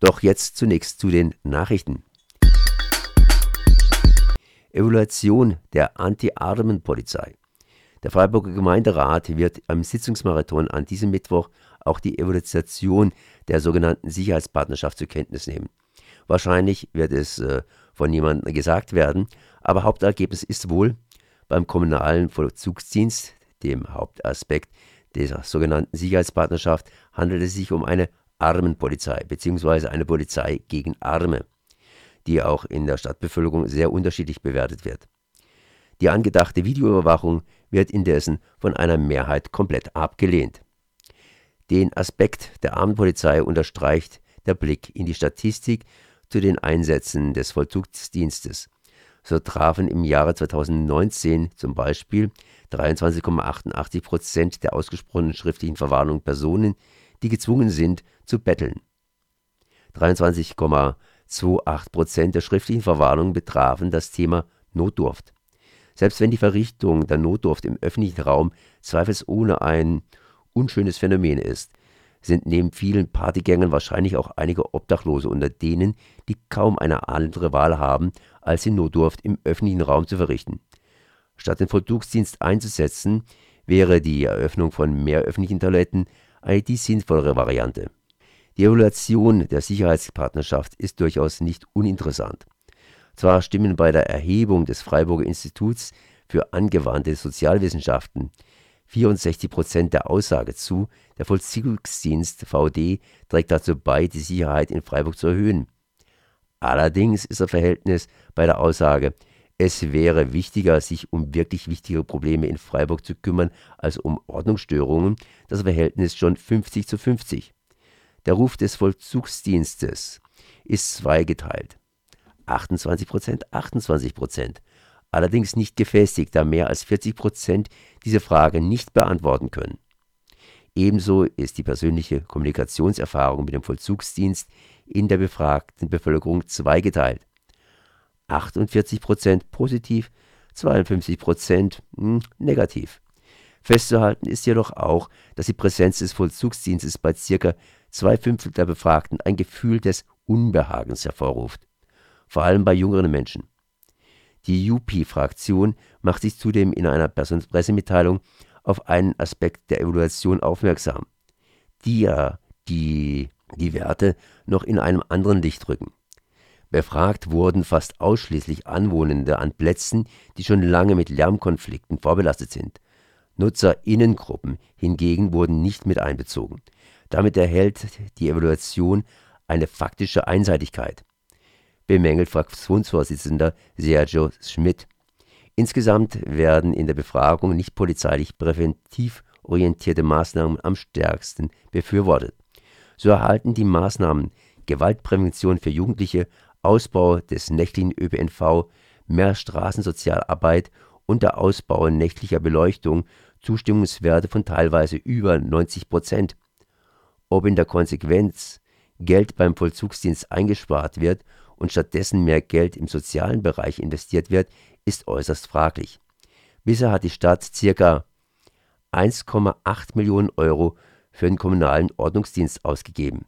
Doch jetzt zunächst zu den Nachrichten. Evaluation der Anti-Armen-Polizei. Der Freiburger Gemeinderat wird am Sitzungsmarathon an diesem Mittwoch auch die Evaluation der sogenannten Sicherheitspartnerschaft zur Kenntnis nehmen. Wahrscheinlich wird es äh, von niemandem gesagt werden, aber Hauptergebnis ist wohl, beim kommunalen Vollzugsdienst, dem Hauptaspekt dieser sogenannten Sicherheitspartnerschaft, handelt es sich um eine Armenpolizei bzw. eine Polizei gegen Arme, die auch in der Stadtbevölkerung sehr unterschiedlich bewertet wird. Die angedachte Videoüberwachung wird indessen von einer Mehrheit komplett abgelehnt. Den Aspekt der Armenpolizei unterstreicht der Blick in die Statistik zu den Einsätzen des Vollzugsdienstes. So trafen im Jahre 2019 zum Beispiel 23,88 Prozent der ausgesprochenen schriftlichen Verwarnung Personen, die gezwungen sind, zu betteln. 23,28 Prozent der schriftlichen Verwarnungen betrafen das Thema Notdurft. Selbst wenn die Verrichtung der Notdurft im öffentlichen Raum zweifelsohne ein unschönes Phänomen ist, sind neben vielen Partygängern wahrscheinlich auch einige Obdachlose unter denen, die kaum eine andere Wahl haben, als die Notdurft im öffentlichen Raum zu verrichten. Statt den Vollzugsdienst einzusetzen, wäre die Eröffnung von mehr öffentlichen Toiletten eine die sinnvollere Variante. Die Evaluation der Sicherheitspartnerschaft ist durchaus nicht uninteressant. Zwar stimmen bei der Erhebung des Freiburger Instituts für angewandte Sozialwissenschaften 64 Prozent der Aussage zu, der Vollzugsdienst VD trägt dazu bei, die Sicherheit in Freiburg zu erhöhen. Allerdings ist das Verhältnis bei der Aussage, es wäre wichtiger, sich um wirklich wichtige Probleme in Freiburg zu kümmern, als um Ordnungsstörungen, das Verhältnis schon 50 zu 50. Der Ruf des Vollzugsdienstes ist zweigeteilt. 28 Prozent, 28 Prozent allerdings nicht gefestigt, da mehr als 40 Prozent diese Frage nicht beantworten können. Ebenso ist die persönliche Kommunikationserfahrung mit dem Vollzugsdienst in der befragten Bevölkerung zweigeteilt. 48 Prozent positiv, 52 Prozent hm, negativ. Festzuhalten ist jedoch auch, dass die Präsenz des Vollzugsdienstes bei ca. zwei Fünftel der Befragten ein Gefühl des Unbehagens hervorruft, vor allem bei jüngeren Menschen. Die UP-Fraktion macht sich zudem in einer Pressemitteilung auf einen Aspekt der Evaluation aufmerksam, die ja die, die Werte noch in einem anderen Licht rücken. Befragt wurden fast ausschließlich Anwohnende an Plätzen, die schon lange mit Lärmkonflikten vorbelastet sind. Nutzerinnengruppen hingegen wurden nicht mit einbezogen. Damit erhält die Evaluation eine faktische Einseitigkeit bemängelt Fraktionsvorsitzender Sergio Schmidt. Insgesamt werden in der Befragung nicht polizeilich präventiv orientierte Maßnahmen am stärksten befürwortet. So erhalten die Maßnahmen Gewaltprävention für Jugendliche, Ausbau des nächtlichen ÖPNV, mehr Straßensozialarbeit und der Ausbau nächtlicher Beleuchtung Zustimmungswerte von teilweise über 90 Prozent. Ob in der Konsequenz Geld beim Vollzugsdienst eingespart wird und stattdessen mehr Geld im sozialen Bereich investiert wird, ist äußerst fraglich. Bisher hat die Stadt ca. 1,8 Millionen Euro für den kommunalen Ordnungsdienst ausgegeben.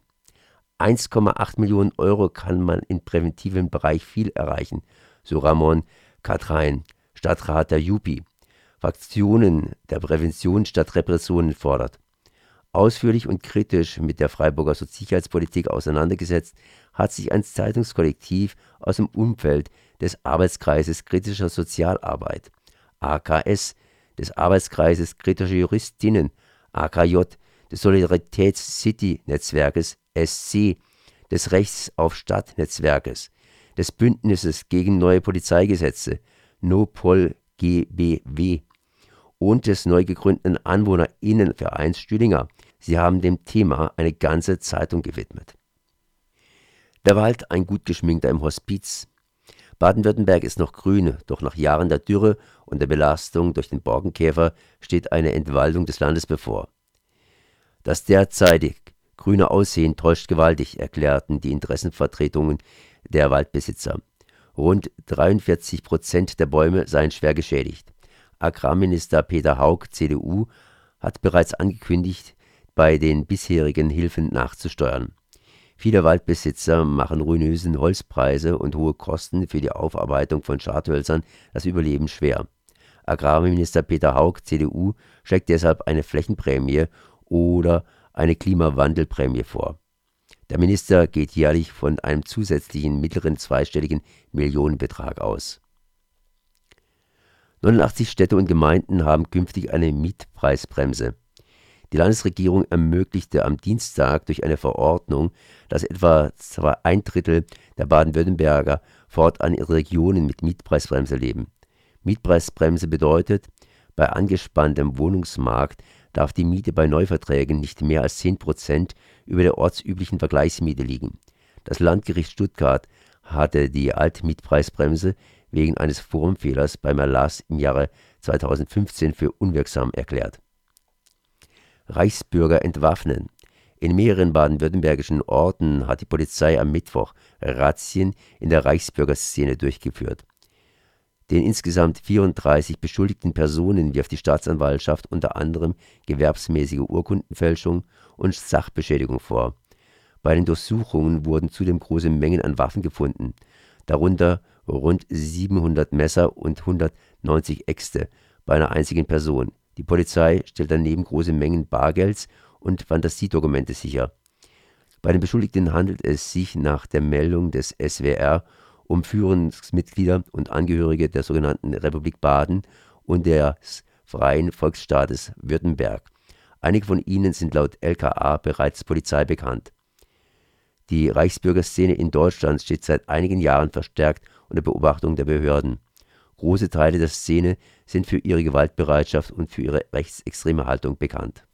1,8 Millionen Euro kann man im präventiven Bereich viel erreichen, so Ramon Katrein, Stadtrat der Jupi. Fraktionen der Prävention statt Repressionen fordert. Ausführlich und kritisch mit der Freiburger Sicherheitspolitik auseinandergesetzt hat sich ein Zeitungskollektiv aus dem Umfeld des Arbeitskreises kritischer Sozialarbeit (AKS), des Arbeitskreises kritischer Juristinnen (AKJ), des Solidaritäts-City-Netzwerkes (SC), des Rechts auf Stadt-Netzwerkes, des Bündnisses gegen neue Polizeigesetze (NoPol-GBW) und des neu gegründeten AnwohnerInnenvereins Stühlinger. Sie haben dem Thema eine ganze Zeitung gewidmet der Wald ein gut geschminkter im Hospiz. Baden-Württemberg ist noch grün, doch nach Jahren der Dürre und der Belastung durch den Borkenkäfer steht eine Entwaldung des Landes bevor. Das derzeitig grüne Aussehen täuscht gewaltig, erklärten die Interessenvertretungen der Waldbesitzer. Rund 43 Prozent der Bäume seien schwer geschädigt. Agrarminister Peter Haug, CDU, hat bereits angekündigt, bei den bisherigen Hilfen nachzusteuern. Viele Waldbesitzer machen ruinösen Holzpreise und hohe Kosten für die Aufarbeitung von Schadhölzern das Überleben schwer. Agrarminister Peter Haug, CDU, schlägt deshalb eine Flächenprämie oder eine Klimawandelprämie vor. Der Minister geht jährlich von einem zusätzlichen mittleren zweistelligen Millionenbetrag aus. 89 Städte und Gemeinden haben künftig eine Mietpreisbremse. Die Landesregierung ermöglichte am Dienstag durch eine Verordnung, dass etwa ein Drittel der Baden-Württemberger fortan in Regionen mit Mietpreisbremse leben. Mietpreisbremse bedeutet, bei angespanntem Wohnungsmarkt darf die Miete bei Neuverträgen nicht mehr als 10 Prozent über der ortsüblichen Vergleichsmiete liegen. Das Landgericht Stuttgart hatte die Altmietpreisbremse wegen eines Formfehlers beim Erlass im Jahre 2015 für unwirksam erklärt Reichsbürger entwaffnen. In mehreren baden-württembergischen Orten hat die Polizei am Mittwoch Razzien in der Reichsbürgerszene durchgeführt. Den insgesamt 34 beschuldigten Personen wirft die Staatsanwaltschaft unter anderem gewerbsmäßige Urkundenfälschung und Sachbeschädigung vor. Bei den Durchsuchungen wurden zudem große Mengen an Waffen gefunden, darunter rund 700 Messer und 190 Äxte bei einer einzigen Person die Polizei stellt daneben große Mengen Bargelds und Fantasiedokumente sicher. Bei den Beschuldigten handelt es sich nach der Meldung des SWR um Führungsmitglieder und Angehörige der sogenannten Republik Baden und des Freien Volksstaates Württemberg. Einige von ihnen sind laut LKA bereits Polizei bekannt. Die Reichsbürgerszene in Deutschland steht seit einigen Jahren verstärkt unter Beobachtung der Behörden. Große Teile der Szene sind für ihre Gewaltbereitschaft und für ihre rechtsextreme Haltung bekannt